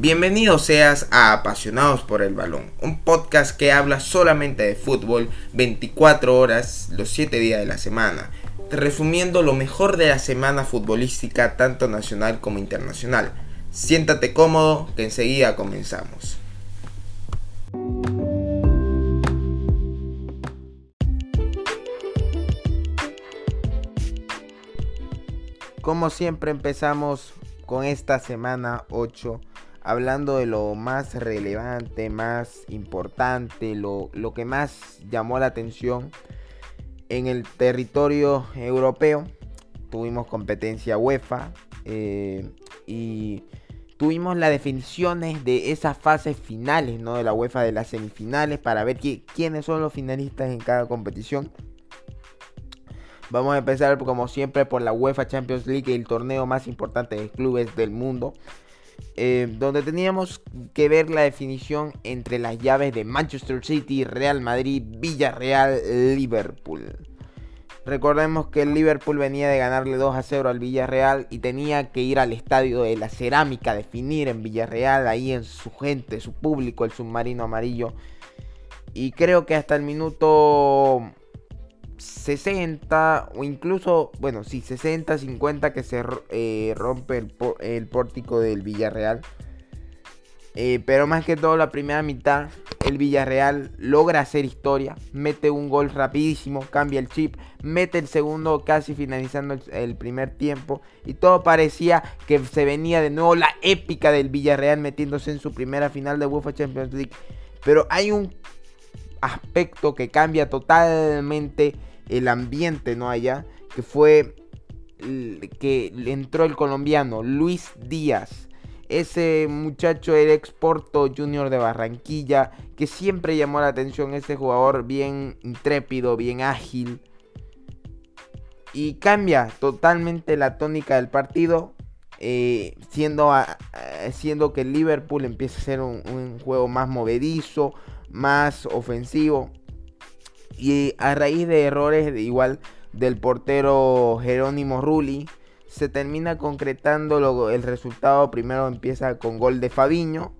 Bienvenido seas a Apasionados por el Balón, un podcast que habla solamente de fútbol 24 horas los 7 días de la semana, resumiendo lo mejor de la semana futbolística tanto nacional como internacional. Siéntate cómodo que enseguida comenzamos. Como siempre empezamos con esta semana 8 hablando de lo más relevante, más importante, lo, que más llamó la atención en el territorio europeo. Tuvimos competencia UEFA eh, y tuvimos las definiciones de esas fases finales ¿no? de la UEFA, de las semifinales, para ver quiénes son los finalistas en cada competición. Vamos a empezar como siempre por la UEFA Champions League, el torneo más importante de clubes del mundo. Eh, donde teníamos que ver la definición entre las llaves de Manchester City, Real Madrid, Villarreal, Liverpool. Recordemos que el Liverpool venía de ganarle 2 a 0 al Villarreal y tenía que ir al estadio de la cerámica, definir en Villarreal, ahí en su gente, su público, el submarino amarillo. Y creo que hasta el minuto 60 o incluso, bueno, sí, 60, 50 que se eh, rompe el, el, pórtico del Villarreal. Eh, pero más que todo la primera mitad, el Villarreal logra hacer historia, mete un gol rapidísimo, cambia el chip, mete el segundo casi finalizando el, primer tiempo y todo parecía que se venía de nuevo la épica del Villarreal metiéndose en su primera final de UEFA Champions League. Pero hay un aspecto que cambia totalmente el ambiente, ¿no? Allá, que fue que entró el colombiano Luis Díaz. Ese muchacho el exporto junior de Barranquilla, que siempre llamó la atención, ese jugador bien intrépido, bien ágil. Y cambia totalmente la tónica del partido, eh, siendo, siendo que el Liverpool empieza a ser un, un juego más movedizo, más ofensivo. Y a raíz de errores igual del portero Jerónimo Rulli, se termina concretando el resultado. Primero empieza con gol de Fabiño.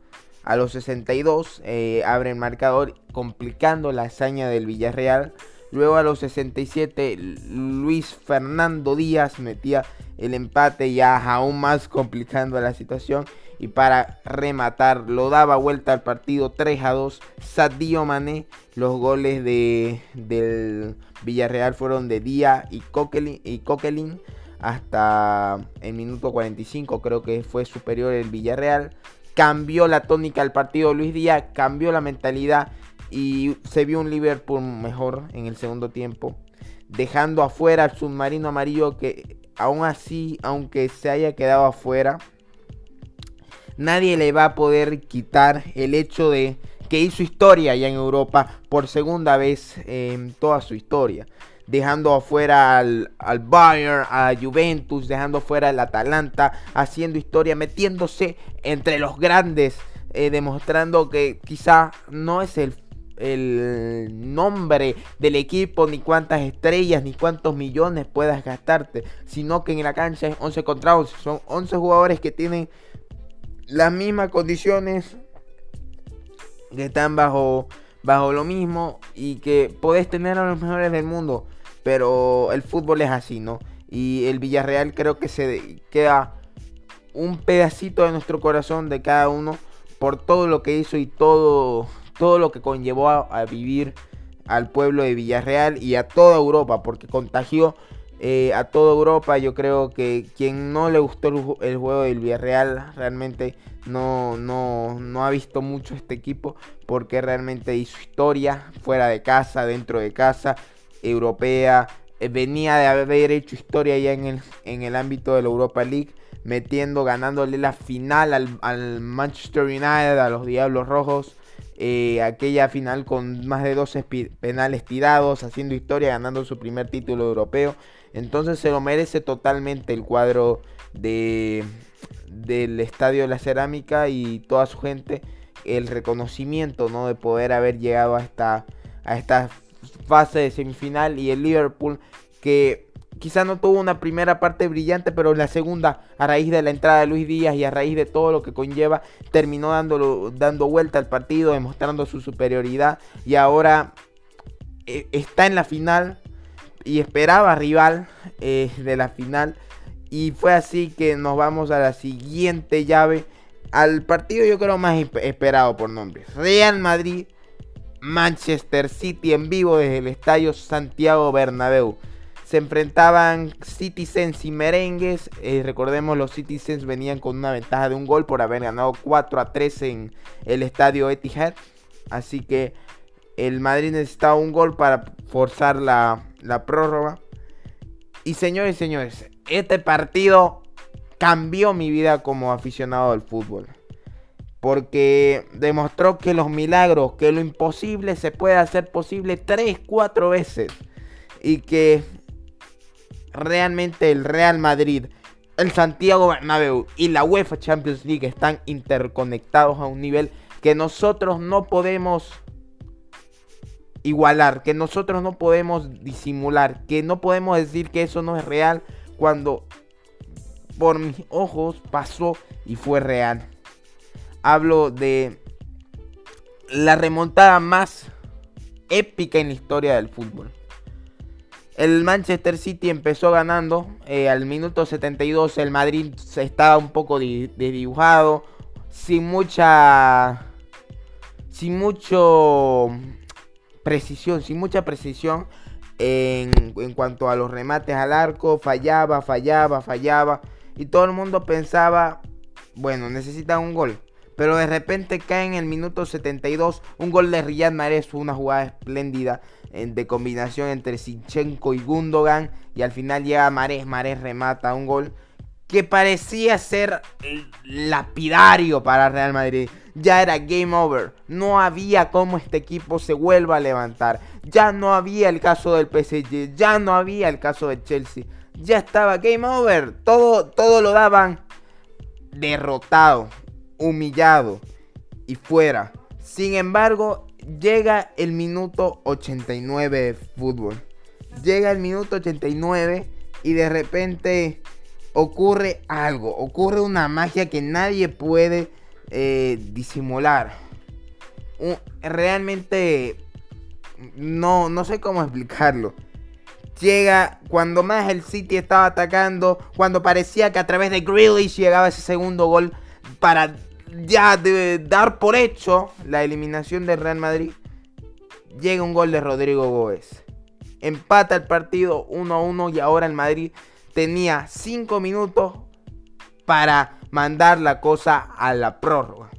A los 62 eh, abre el marcador, complicando la hazaña del Villarreal. Luego a los 67 Luis Fernando Díaz metía el empate ya aún más complicando la situación. Y para rematar, lo daba vuelta al partido 3 a 2. Sadio Mané. Los goles de, del Villarreal fueron de Díaz y Coquelin, y Coquelin. Hasta el minuto 45 creo que fue superior el Villarreal. Cambió la tónica del partido Luis Díaz. Cambió la mentalidad. Y se vio un Liverpool mejor en el segundo tiempo. Dejando afuera al submarino amarillo que aún así, aunque se haya quedado afuera nadie le va a poder quitar el hecho de que hizo historia ya en Europa por segunda vez en toda su historia. Dejando afuera al, Bayern, a Juventus, dejando afuera al Atalanta, haciendo historia, metiéndose entre los grandes, eh, demostrando que quizá no es el el nombre del equipo, ni cuántas estrellas, ni cuántos millones puedas gastarte, sino que en la cancha es 11 contra 11. Son 11 jugadores que tienen las mismas condiciones, que están bajo, bajo lo mismo y que podés tener a los mejores del mundo, pero el fútbol es así, ¿no? Y el Villarreal creo que se queda un pedacito de nuestro corazón de cada uno por todo lo que hizo y todo, todo lo que conllevó a vivir al pueblo de Villarreal y a toda Europa, porque contagió eh, a toda Europa. Yo creo que quien no le gustó el, juego del Villarreal realmente no, no, ha visto mucho este equipo porque realmente hizo historia fuera de casa, dentro de casa, europea. Eh, venía de haber hecho historia ya en el, en el ámbito de la Europa League, metiendo, ganándole la final al, Manchester United, a los Diablos Rojos. Eh, aquella final con más de 12 penales tirados, haciendo historia, ganando su primer título europeo. Entonces se lo merece totalmente el cuadro de, del Estadio de la Cerámica y toda su gente. El reconocimiento ¿no? de poder haber llegado a esta, a esta fase de semifinal y el Liverpool que quizá no tuvo una primera parte brillante, pero la segunda, a raíz de la entrada de Luis Díaz y a raíz de todo lo que conlleva, terminó dando vuelta al partido, demostrando su superioridad y ahora eh, está en la final y esperaba rival eh, de la final. Y fue así que nos vamos a la siguiente llave. Al partido yo creo más esperado por nombre. Real Madrid, Manchester City en vivo desde el estadio Santiago Bernabéu. Se enfrentaban Citizens y Merengues. Eh, recordemos, los Citizens venían con una ventaja de un gol por haber ganado 4 a 3 en el estadio Etihad. Así que el Madrid necesitaba un gol para forzar la, la prórroga. Y señores y señores, este partido cambió mi vida como aficionado al fútbol. Porque demostró que los milagros, que lo imposible se puede hacer posible 3, 4 veces. Y que realmente el Real Madrid, el Santiago Bernabéu y la UEFA Champions League están interconectados a un nivel que nosotros no podemos igualar, que nosotros no podemos disimular, que no podemos decir que eso no es real cuando por mis ojos pasó y fue real. Hablo de la remontada más épica en la historia del fútbol. El Manchester City empezó ganando. Eh, al minuto 72 el Madrid estaba un poco desdibujado. Sin mucha... Sin mucho precisión. Sin mucha precisión en, en cuanto a los remates al arco. Fallaba, fallaba, fallaba. Y todo el mundo pensaba, bueno, necesita un gol. Pero de repente cae en el minuto 72 un gol de Riyad Mahrez, una jugada espléndida de combinación entre Sinchenko y Gundogan. Y al final llega Mares, Mares remata un gol que parecía ser lapidario para Real Madrid. Ya era game over. No había cómo este equipo se vuelva a levantar. Ya no había el caso del PSG. Ya no había el caso de Chelsea. Ya estaba game over. Todo, todo lo daban derrotado, humillado y fuera. Sin embargo, llega el minuto 89 de fútbol. Llega el minuto 89 y de repente ocurre algo, ocurre una magia que nadie puede eh, disimular. realmente no, no sé cómo explicarlo. Llega cuando más el City estaba atacando, cuando parecía que a través de Grealish llegaba ese segundo gol para ya de dar por hecho la eliminación del Real Madrid, llega un gol de Rodrigo Góez. Empata el partido 1 a 1 y ahora el Madrid tenía 5 minutos para mandar la cosa a la prórroga.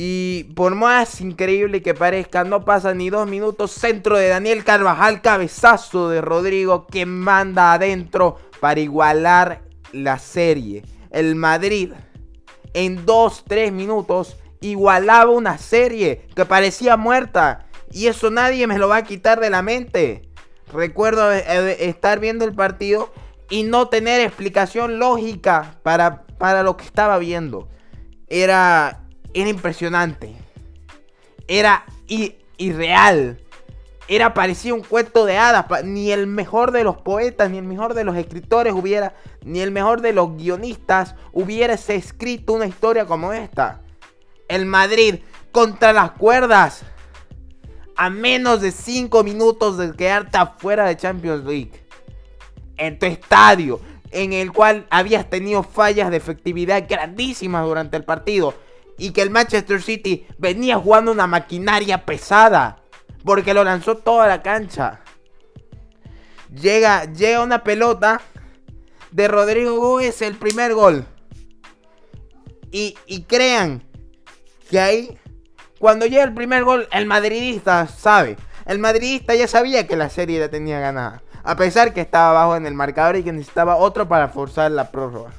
Y por más increíble que parezca, no pasa ni dos minutos. Centro de Daniel Carvajal, cabezazo de Rodrigo que manda adentro para igualar la serie. El Madrid en 2-3 minutos igualaba una serie que parecía muerta. Y eso nadie me lo va a quitar de la mente. Recuerdo eh, eh, estar viendo el partido y no tener explicación lógica para, para lo que estaba viendo. Era, era impresionante. Era irreal. Era parecía un cuento de hadas. Ni el mejor de los poetas, ni el mejor de los escritores hubiera, ni el mejor de los guionistas hubiese escrito una historia como esta. El Madrid contra las cuerdas. A menos de 5 minutos de quedarte afuera de Champions League. En tu estadio. En el cual habías tenido fallas de efectividad grandísimas durante el partido. Y que el Manchester City venía jugando una maquinaria pesada porque lo lanzó toda la cancha. Llega, llega una pelota de Rodrigo Gómez, el primer gol. Y, y crean que ahí, cuando llega el primer gol, el madridista sabe. El madridista ya sabía que la serie la tenía ganada. A pesar que estaba abajo en el marcador y que necesitaba otro para forzar la prórroga.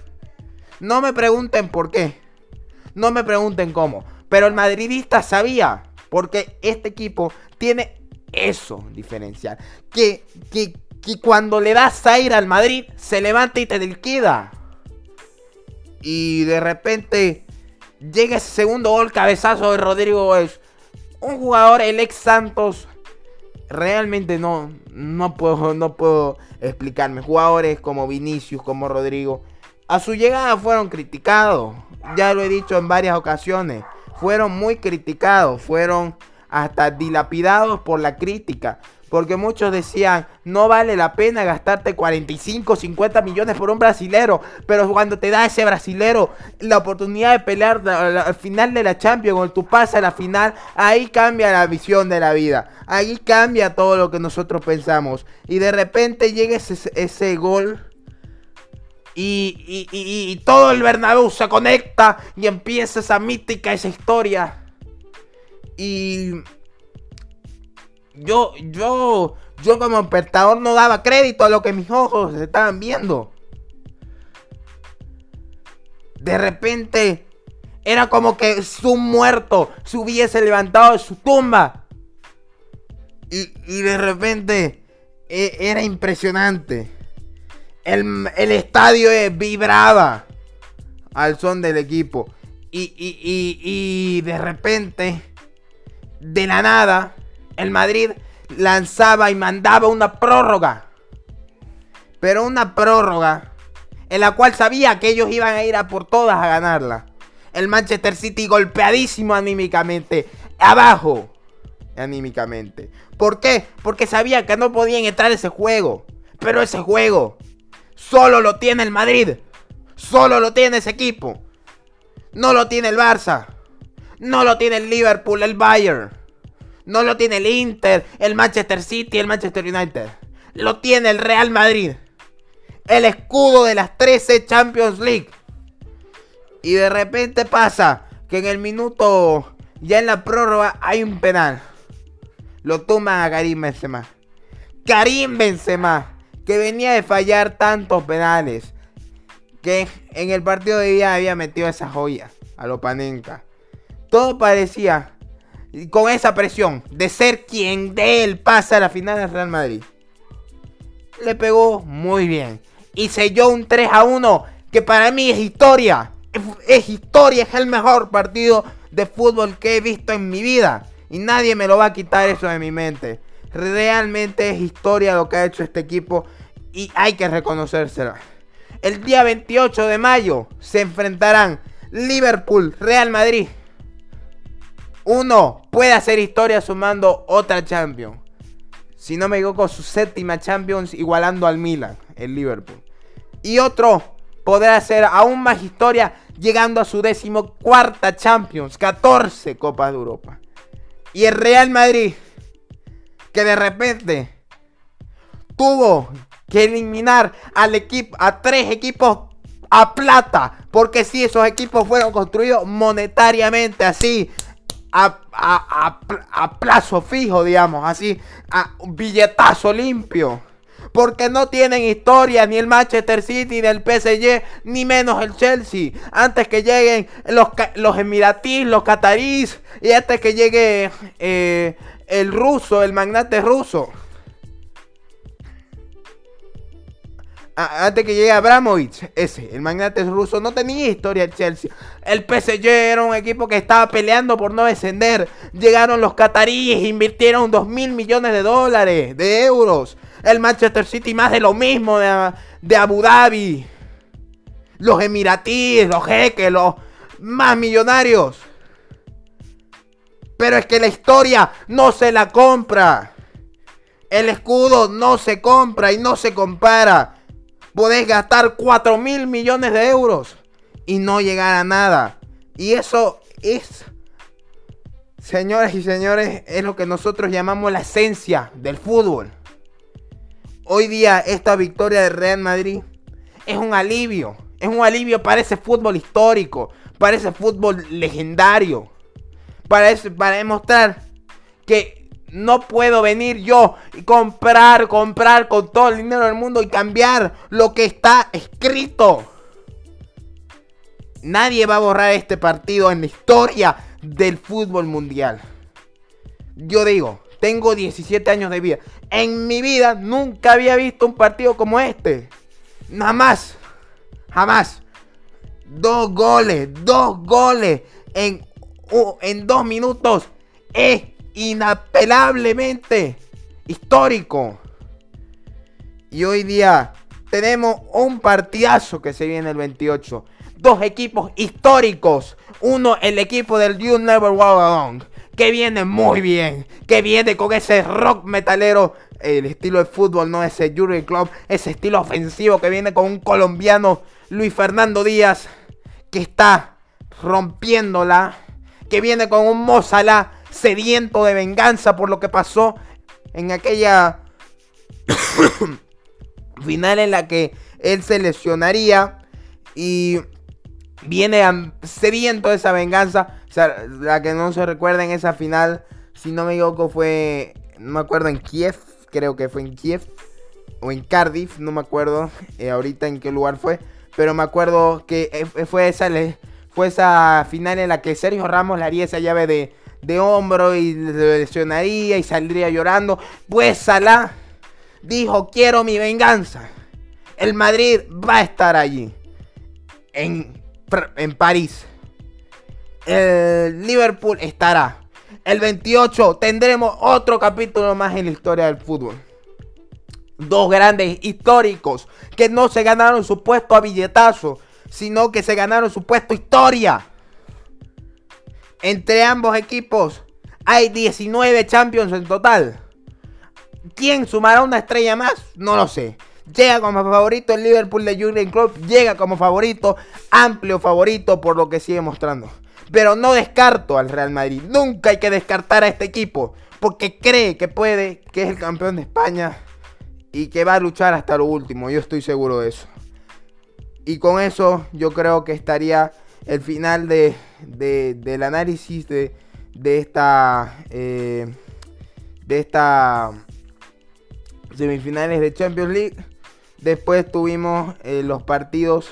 No me pregunten por qué. No me pregunten cómo. Pero el madridista sabía. Porque este equipo tiene eso diferencial. Que, que, cuando le das aire al Madrid, se levanta y te liquida. Y de repente llega ese segundo gol, cabezazo de Rodrigo es un jugador, el ex Santos, realmente no, no, puedo, no puedo explicarme. Jugadores como Vinicius, como Rodrigo, a su llegada fueron criticados. Ya lo he dicho en varias ocasiones. Fueron muy criticados, fueron hasta dilapidados por la crítica. Porque muchos decían, no vale la pena gastarte 45, 50 millones por un brasilero. Pero cuando te da ese brasilero la oportunidad de pelear al final de la Champions, cuando tú pasas a la final, ahí cambia la visión de la vida. Ahí cambia todo lo que nosotros pensamos. Y de repente llega ese gol. Y, y, todo el Bernabéu se conecta y empieza esa mítica, esa historia. Y yo, yo, yo como espectador no daba crédito a lo que mis ojos estaban viendo. De repente era como que su muerto se hubiese levantado de su tumba. Y, de repente e, era impresionante. El, estadio vibraba al son del equipo. Y, y de repente, de la nada, el Madrid lanzaba y mandaba una prórroga. Pero una prórroga en la cual sabía que ellos iban a ir a por todas a ganarla. El Manchester City golpeadísimo anímicamente, abajo anímicamente. ¿Por qué? Porque sabía que no podían entrar ese juego. Pero ese juego solo lo tiene el Madrid. Solo lo tiene ese equipo. No lo tiene el Barça. No lo tiene el Liverpool, el Bayern. No lo tiene el Inter, el Manchester City, el Manchester United. Lo tiene el Real Madrid. El escudo de las 13 Champions League. Y de repente pasa que en el minuto, ya en la prórroga, hay un penal. Lo toman a Karim Benzema. Karim Benzema, que venía de fallar tantos penales. Que en el partido de día había metido esa joya a Lopanenka. Todo parecía con esa presión de ser quien de él pasa a la final del Real Madrid. Le pegó muy bien. Y selló un 3 a 1 que para mí es historia. Es, historia, es el mejor partido de fútbol que he visto en mi vida. Y nadie me lo va a quitar eso de mi mente. Realmente es historia lo que ha hecho este equipo y hay que reconocérselo. El día 28 de mayo se enfrentarán Liverpool, Real Madrid uno puede hacer historia sumando otra Champions. Si no me equivoco, su séptima Champions igualando al Milan, el Liverpool. Y otro podrá hacer aún más historia llegando a su décimo cuarta Champions, 14 Copas de Europa. Y el Real Madrid, que de repente tuvo que eliminar al equipo, a tres equipos a plata. Porque si esos equipos fueron construidos monetariamente así, a, plazo fijo, digamos, así, a billetazo limpio. Porque no tienen historia ni el Manchester City, ni el PSG, ni menos el Chelsea. Antes que lleguen los, los emiratíes, los catarís, y antes que llegue eh, el ruso, el magnate ruso. Antes que llegue Abramovich, ese, el magnate ruso, no tenía historia el Chelsea. El PSG era un equipo que estaba peleando por no descender. Llegaron los cataríes, invirtieron 2 mil millones de dólares, de euros. El Manchester City más de lo mismo de, de Abu Dhabi. Los emiratíes, los jeques, los más millonarios. Pero es que la historia no se la compra. El escudo no se compra y no se compara podés gastar 4 mil millones de euros y no llegar a nada. Y eso es, señoras y señores, es lo que nosotros llamamos la esencia del fútbol. Hoy día esta victoria de Real Madrid es un alivio. Es un alivio para ese fútbol histórico, para ese fútbol legendario. Para, para demostrar que no puedo venir yo y comprar, comprar con todo el dinero del mundo y cambiar lo que está escrito. Nadie va a borrar este partido en la historia del fútbol mundial. Yo digo, tengo 17 años de vida. En mi vida nunca había visto un partido como este. Nada más. Jamás. Dos goles, dos goles en, en dos minutos. Es inapelablemente histórico. Y hoy día tenemos un partidazo que se viene el 28. Dos equipos históricos. Uno, el equipo del You Never Walk Alone. Que viene muy bien. Que viene con ese rock metalero. El estilo de fútbol, no ese Jurgen Club. Ese estilo ofensivo que viene con un colombiano, Luis Fernando Díaz. Que está rompiéndola. Que viene con un Mozala sediento de venganza por lo que pasó en aquella final en la que él se lesionaría y viene sediento de esa venganza. O sea, la que no se recuerda en esa final, si no me equivoco, fue, no me acuerdo, en Kiev, creo que fue en Kiev o en Cardiff, no me acuerdo eh, ahorita en qué lugar fue, pero me acuerdo que eh, fue esa, fue esa final en la que Sergio Ramos le haría esa llave de, de hombro y se lesionaría y saldría llorando. Pues Salah dijo, quiero mi venganza. El Madrid va a estar allí. En, en París. El Liverpool estará. El 28 tendremos otro capítulo más en la historia del fútbol. Dos grandes históricos que no se ganaron su puesto a billetazo, sino que se ganaron su puesto historia. Entre ambos equipos hay 19 Champions en total. ¿Quién sumará una estrella más? No lo sé. Llega como favorito el Liverpool de Jurgen Klopp. Llega como favorito, amplio favorito por lo que sigue mostrando. Pero no descarto al Real Madrid. Nunca hay que descartar a este equipo. Porque cree que puede, que es el campeón de España. Y que va a luchar hasta lo último. Yo estoy seguro de eso. Y con eso yo creo que estaría el final de, del análisis de, de esta eh, de esta semifinales de Champions League. Después tuvimos eh, los partidos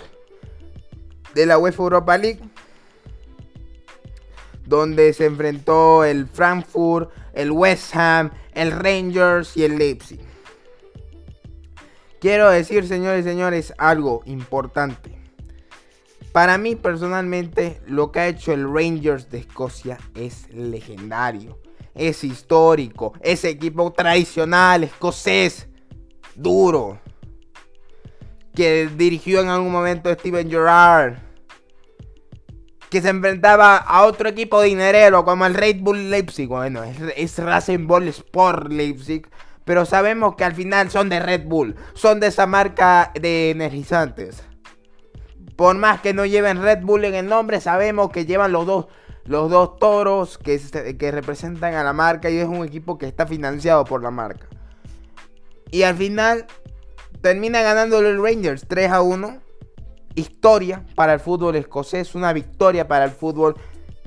de la UEFA Europa League. Donde se enfrentó el Frankfurt, el West Ham, el Rangers y el Leipzig. Quiero decir, señores y señores, algo importante. Para mí personalmente lo que ha hecho el Rangers de Escocia es legendario. Es histórico. Ese equipo tradicional escocés. Duro. Que dirigió en algún momento Steven Gerrard. Que se enfrentaba a otro equipo dinerero como el Red Bull Leipzig. Bueno, es, es Racing Ball Sport Leipzig. Pero sabemos que al final son de Red Bull. Son de esa marca de energizantes. Por más que no lleven Red Bull en el nombre, sabemos que llevan los dos, los dos toros que, que representan a la marca y es un equipo que está financiado por la marca. Y al final termina ganando el Rangers 3 a 1. Historia para el fútbol escocés, una victoria para el fútbol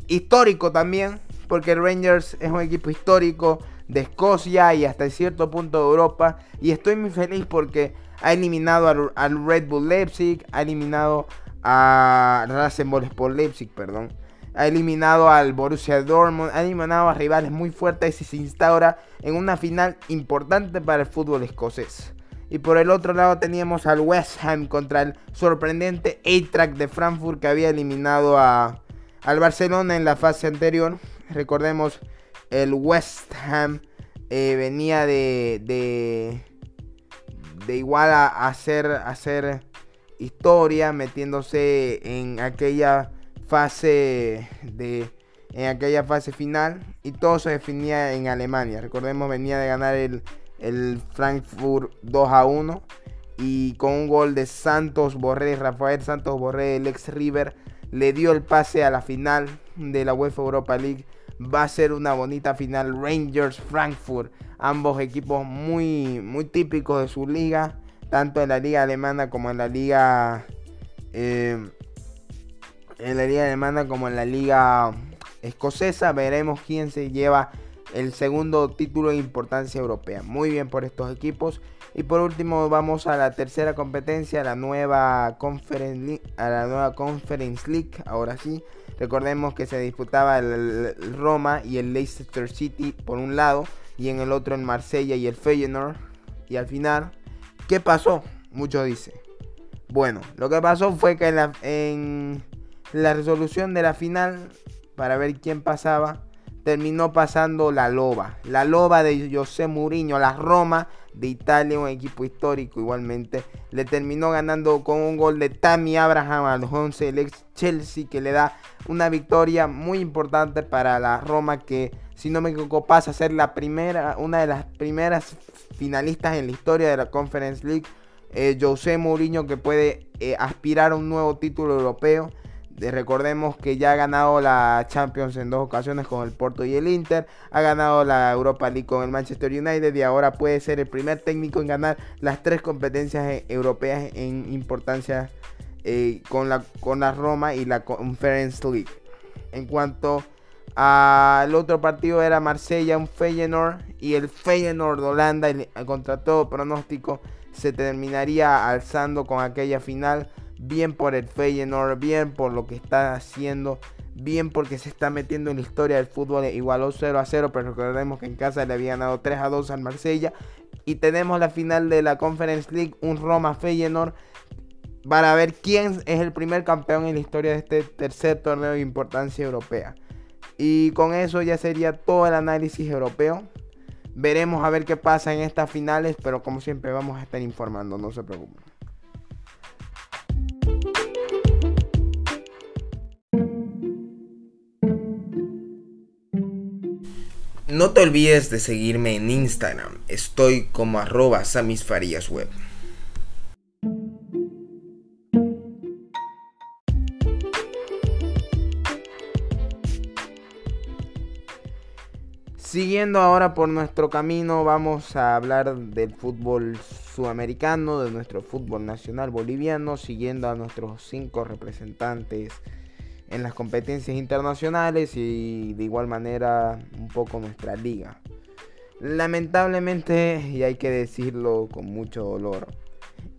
histórico también, porque el Rangers es un equipo histórico de Escocia y hasta cierto punto de Europa. Y estoy muy feliz porque ha eliminado al, Red Bull Leipzig, ha eliminado a Rasenball Leipzig, perdón. Ha eliminado al Borussia Dortmund, ha eliminado a rivales muy fuertes y se instaura en una final importante para el fútbol escocés. Y por el otro lado teníamos al West Ham contra el sorprendente A-Track de Frankfurt que había eliminado a, al Barcelona en la fase anterior. Recordemos, el West Ham eh, venía de, de de igual a hacer, hacer historia, metiéndose en aquella fase de en aquella fase final y todo se definía en Alemania. Recordemos venía de ganar el, el Frankfurt 2 a 1 y con un gol de Santos Borré, Rafael Santos Borré, el ex River, le dio el pase a la final de la UEFA Europa League. Va a ser una bonita final Rangers Frankfurt ambos equipos muy, muy típicos de su liga, tanto en la liga alemana como en la liga eh, en la liga alemana como en la liga escocesa. Veremos quién se lleva el segundo título de importancia europea. Muy bien por estos equipos. Y por último vamos a la tercera competencia, la nueva Conference a la nueva Conference League. Ahora sí, recordemos que se disputaba el Roma y el Leicester City por un lado y en el otro en Marsella y el Feyenoord. Y al final, ¿qué pasó? Muchos dicen. Bueno, lo que pasó fue que en la resolución de la final, para ver quién pasaba, terminó pasando la Loba. La Loba de José Mourinho, la Roma de Italia, un equipo histórico igualmente. Le terminó ganando con un gol de Tammy Abraham al 11, el ex Chelsea, que le da una victoria muy importante para la Roma que, si no me equivoco, pasa a ser la primera, una de las primeras finalistas en la historia de la Conference League. Eh, José Mourinho que puede eh, aspirar a un nuevo título europeo recordemos que ya ha ganado la Champions en dos ocasiones con el Porto y el Inter, ha ganado la Europa League con el Manchester United y ahora puede ser el primer técnico en ganar las tres competencias e, europeas en importancia eh, con, la, con la Roma y la Conference League. En cuanto al otro partido era Marsella, un Feyenoord y el Feyenoord de Holanda contra todo pronóstico se terminaría alzando con aquella final bien por el Feyenoord, bien por lo que está haciendo, bien porque se está metiendo en la historia del fútbol. Igualó 0 a 0, pero recordemos que en casa le habían dado 3 a 2 al Marsella. Y tenemos la final de la Conference League, un Roma Feyenoord, para ver quién es el primer campeón en la historia de este tercer torneo de importancia europea. Y con eso ya sería todo el análisis europeo. Veremos a ver qué pasa en estas finales, pero como siempre vamos a estar informando, no se preocupen. No te olvides de seguirme en Instagram. Estoy como arroba samisfaríasweb. Siguiendo ahora por nuestro camino, vamos a hablar del fútbol sudamericano, de nuestro fútbol nacional boliviano, siguiendo a nuestros cinco representantes en las competencias internacionales y de igual manera un poco nuestra liga. Lamentablemente, y hay que decirlo con mucho dolor,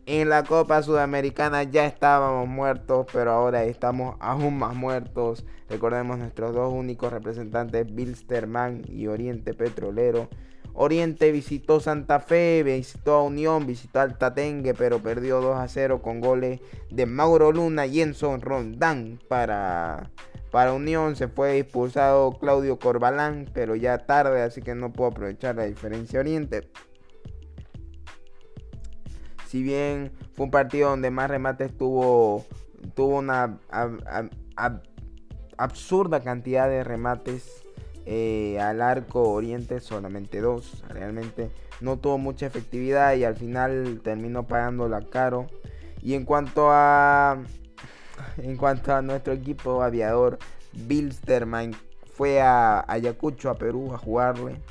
en la Copa Sudamericana ya estábamos muertos, pero ahora estamos aún más muertos. Recordemos nuestros dos únicos representantes, Bilsterman y Oriente Petrolero Oriente visitó Santa Fe, visitó a Unión, visitó al Tatengue, pero perdió 2 a 0 con goles de Mauro Luna y Enzo Rondán para, para Unión. Se fue expulsado Claudio Corbalán, pero ya tarde, así que no puedo aprovechar la diferencia Oriente. Si bien fue un partido donde más remates tuvo, tuvo una absurda cantidad de remates eh, al arco oriente solamente dos. Realmente no tuvo mucha efectividad y al final terminó pagándola caro. Y en cuanto a en cuanto a nuestro equipo aviador, Bilsterman fue a Ayacucho, a Perú, a jugarle.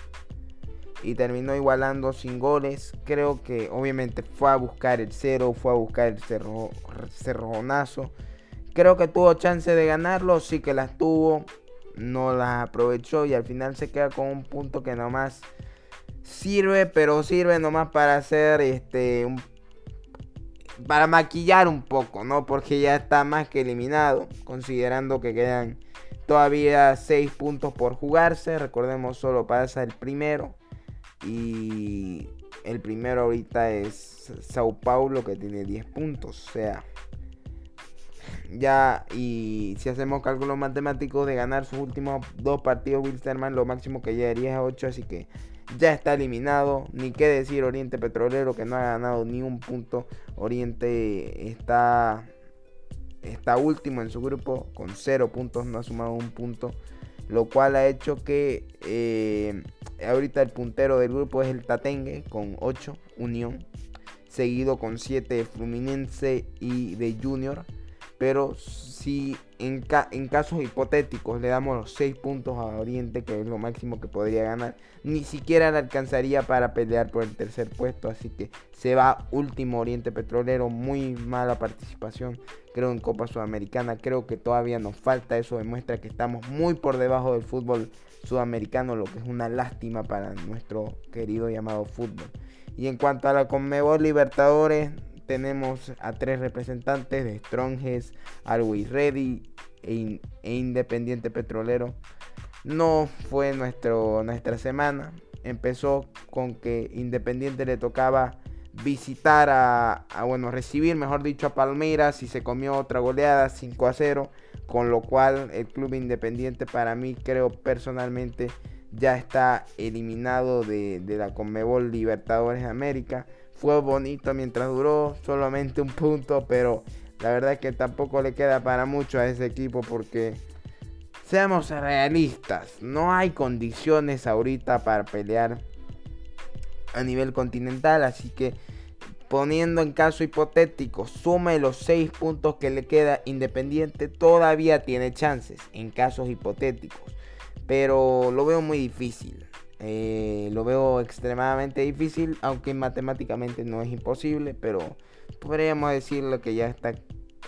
Y terminó igualando sin goles. Creo que obviamente fue a buscar el cero, fue a buscar el cerro, cerronazo. Creo que tuvo chance de ganarlo, sí que las tuvo no las aprovechó y al final se queda con un punto que nomás sirve, pero sirve nomás para hacer este para maquillar un poco, ¿no? Porque ya está más que eliminado, considerando que quedan todavía 6 puntos por jugarse. Recordemos, solo pasa el primero. Y el primero ahorita es Sao Paulo, que tiene 10 puntos. O sea, ya, y si hacemos cálculos matemáticos de ganar sus últimos dos partidos, Wilstermann lo máximo que llegaría es a 8, así que ya está eliminado. Ni qué decir Oriente Petrolero que no ha ganado ni un punto. Oriente está, está último en su grupo con 0 puntos, no ha sumado un punto. Lo cual ha hecho que eh, ahorita el puntero del grupo es el Tatengue con 8, Unión. Seguido con 7 Fluminense y de Junior pero si en, en, casos hipotéticos le damos los 6 puntos a Oriente, que es lo máximo que podría ganar, ni siquiera le alcanzaría para pelear por el tercer puesto. Así que se va último Oriente Petrolero. Muy mala participación, creo, en Copa Sudamericana. Creo que todavía nos falta. Eso demuestra que estamos muy por debajo del fútbol sudamericano, lo que es una lástima para nuestro querido llamado fútbol. Y en cuanto a la Conmebol Libertadores, tenemos a tres representantes de Strongest, Always Ready e, e, Independiente Petrolero. No fue nuestro, nuestra semana. Empezó con que Independiente le tocaba visitar a, bueno, recibir, mejor dicho, a Palmeiras y se comió otra goleada 5 a 0, con lo cual el club independiente para mí creo personalmente ya está eliminado de, de la Conmebol Libertadores de América. Fue bonito mientras duró, solamente un punto, pero la verdad es que tampoco le queda para mucho a ese equipo porque seamos realistas, no hay condiciones ahorita para pelear a nivel continental, así que poniendo en caso hipotético, sume los 6 puntos que le queda Independiente, todavía tiene chances en casos hipotéticos, pero lo veo muy difícil. Eh, lo veo extremadamente difícil, aunque matemáticamente no es imposible, pero podríamos decirlo que ya está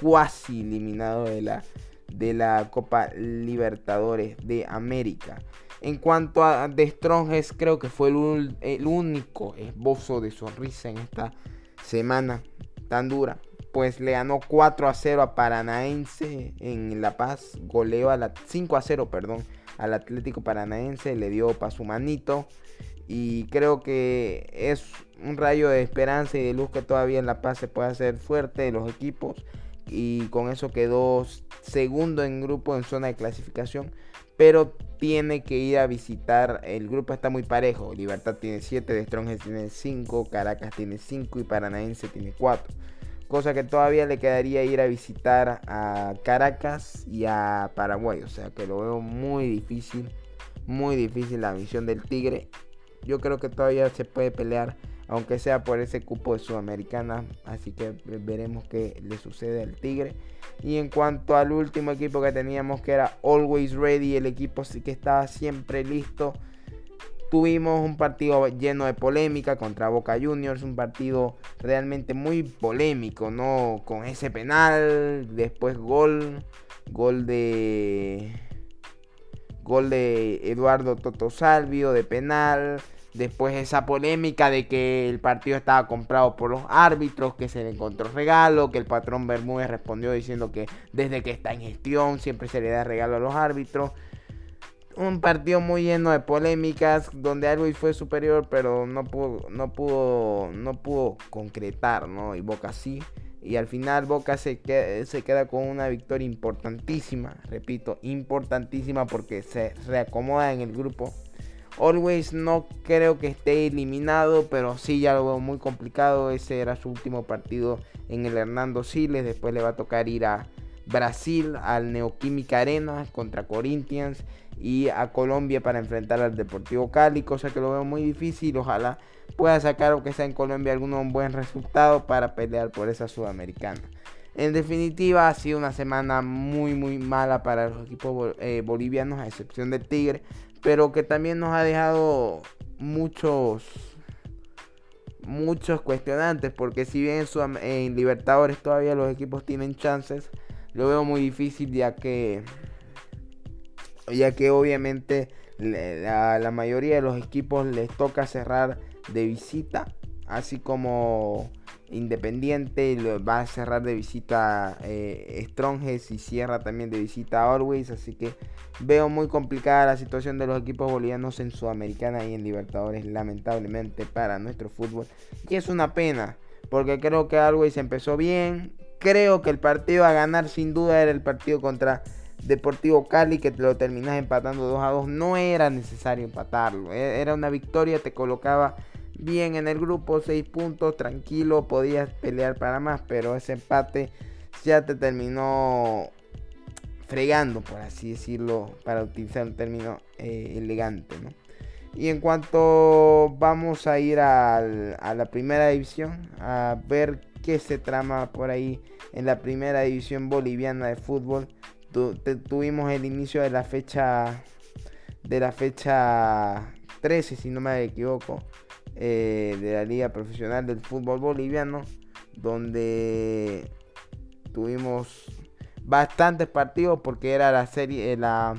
cuasi eliminado de la, de la Copa Libertadores de América. En cuanto a De Stronges, creo que fue el, el, único esbozo de sonrisa en esta semana tan dura. Pues le ganó 4 a 0 a Paranaense en La Paz. Goleó a la 5 a 0, perdón, al Atlético Paranaense. Le dio para su manito. Y creo que es un rayo de esperanza y de luz que todavía en La Paz se puede hacer fuerte de los equipos. Y con eso quedó segundo en grupo en zona de clasificación. Pero tiene que ir a visitar. El grupo está muy parejo. Libertad tiene 7, De Stronges tiene 5, Caracas tiene 5 y Paranaense tiene 4. Cosa que todavía le quedaría ir a visitar a Caracas y a Paraguay. O sea que lo veo muy difícil. Muy difícil la misión del Tigre. Yo creo que todavía se puede pelear aunque sea por ese cupo de Sudamericana. Así que veremos qué le sucede al Tigre. Y en cuanto al último equipo que teníamos, que era Always Ready, el equipo que estaba siempre listo. Tuvimos un partido lleno de polémica contra Boca Juniors, un partido realmente muy polémico, ¿no? Con ese penal, después gol, gol de gol de Eduardo Toto Salvio de penal, Después esa polémica de que el partido estaba comprado por los árbitros, que se le encontró regalo, que el patrón Bermúdez respondió diciendo que desde que está en gestión siempre se le da regalo a los árbitros. Un partido muy lleno de polémicas donde Always fue superior pero no pudo, no pudo, no pudo concretar, ¿no? Y Boca sí. Y al final Boca se queda, se queda con una victoria importantísima, repito, importantísima porque se reacomoda en el grupo Always no creo que esté eliminado, pero sí ya lo veo muy complicado. Ese era su último partido en el Hernando Siles. Después le va a tocar ir a Brasil, al Neoquímica Arena contra Corinthians y a Colombia para enfrentar al Deportivo Cali, cosa que lo veo muy difícil. Ojalá pueda sacar, aunque sea en Colombia, algún buen resultado para pelear por esa sudamericana. En definitiva, ha sido una semana muy, muy mala para los equipos eh, bolivianos, a excepción del Tigre, pero que también nos ha dejado muchos muchos cuestionantes porque si bien en, Libertadores todavía los equipos tienen chances lo veo muy difícil ya que ya que obviamente la, la mayoría de los equipos les toca cerrar de visita así como Independiente va a cerrar de visita eh, Stronges y cierra también de visita Always. Así que veo muy complicada la situación de los equipos bolivianos en Sudamericana y en Libertadores, lamentablemente para nuestro fútbol. Y es una pena, porque creo que Always empezó bien. Creo que el partido a ganar sin duda era el partido contra Deportivo Cali, que te lo terminas empatando 2 a 2. No era necesario empatarlo, e-, era una victoria, te colocaba bien en el grupo, 6 puntos, tranquilo, podías pelear para más, pero ese empate ya te terminó fregando, por así decirlo, para utilizar un término eh, elegante, Y en cuanto vamos a ir a la primera división, a ver qué se trama por ahí en la primera división boliviana de fútbol, tuvimos el inicio de la fecha de la fecha 13, si no me equivoco, eh, de la Liga Profesional del Fútbol Boliviano, donde tuvimos bastantes partidos porque era la serie, eh, la,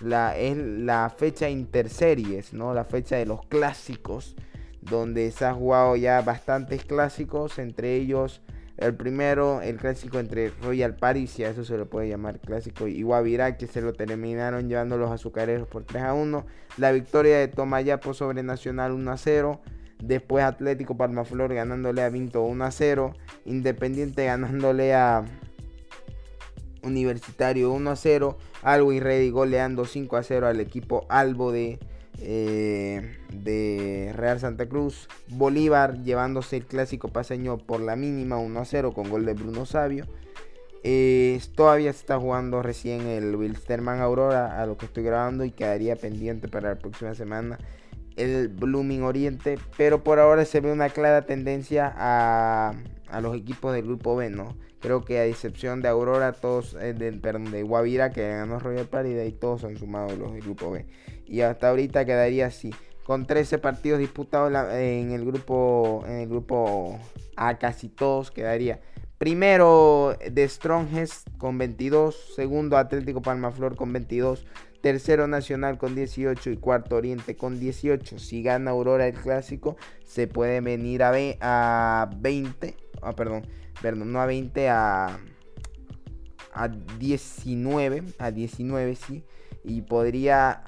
la, es la fecha interseries, ¿no? la fecha de los clásicos, donde se ha jugado ya bastantes clásicos, entre ellos el primero, el clásico entre Royal Paris, y a eso se le puede llamar clásico, y Guavirá, que se lo terminaron llevando los azucareros por 3 a 1. La victoria de Tomayapo sobre Nacional 1 a 0. Después Atlético Palmaflor ganándole a Vinto 1 a 0. Independiente ganándole a Universitario 1 a 0. Algo y Ready goleando 5 a 0 al equipo Albo de, eh, de Real Santa Cruz. Bolívar llevándose el clásico paseño por la mínima 1 a 0 con gol de Bruno Sabio. Eh, todavía se está jugando recién el Wilsterman Aurora a lo que estoy grabando y quedaría pendiente para la próxima semana el Blooming Oriente, pero por ahora se ve una clara tendencia a, a los equipos del grupo B, ¿no? Creo que a excepción de Aurora, todos, eh, de, perdón, de Guavira que ganó Royal Party, de ahí todos han sumado los del grupo B. Y hasta ahorita quedaría así, con 13 partidos disputados en el grupo, en el grupo A, casi todos quedaría. Primero de Strongest con 22, segundo Atlético Palmaflor con 22, tercero Nacional con 18 y cuarto Oriente con 18. Si gana Aurora el clásico, se puede venir a, a 20, ah, perdón, perdón, no a 20, a, a 19, a 19, sí, y podría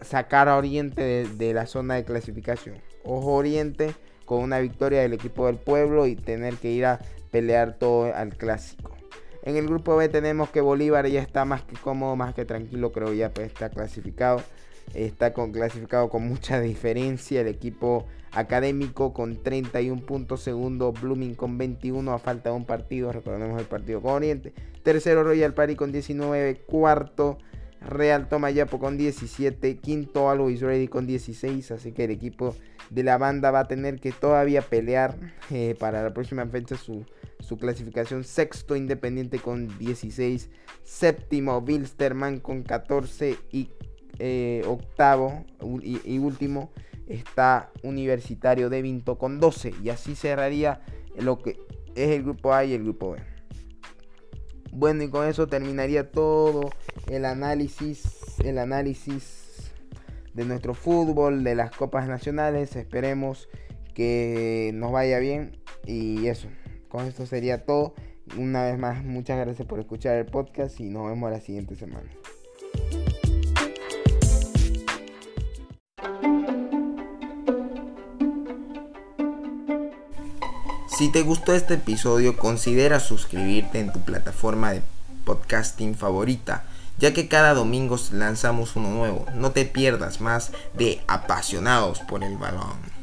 sacar a Oriente de, de la zona de clasificación. Ojo Oriente con una victoria del equipo del pueblo y tener que ir a pelear todo al clásico. En el grupo B tenemos que Bolívar ya está más que cómodo, más que tranquilo, creo ya pues está clasificado. Está con, clasificado con mucha diferencia el equipo académico con 31 puntos. Segundo, Blooming con 21 a falta de un partido. Recordemos el partido con Oriente. Tercero, Royal Party con 19. Cuarto, Real Tomayapo con 17. Quinto, Always Ready con 16. Así que el equipo de la banda va a tener que todavía pelear eh, para la próxima fecha su, su clasificación. Sexto Independiente con 16. Séptimo Bilsterman con 14. Y eh, octavo y, último está Universitario de Vinto con 12. Y así cerraría lo que es el grupo A y el grupo B. Bueno, y con eso terminaría todo el análisis. El análisis de nuestro fútbol, de las copas nacionales. Esperemos que nos vaya bien. Y eso, con esto sería todo. Una vez más, muchas gracias por escuchar el podcast y nos vemos la siguiente semana. Si te gustó este episodio, considera suscribirte en tu plataforma de podcasting favorita, ya que cada domingo lanzamos uno nuevo. No te pierdas más de apasionados por el balón.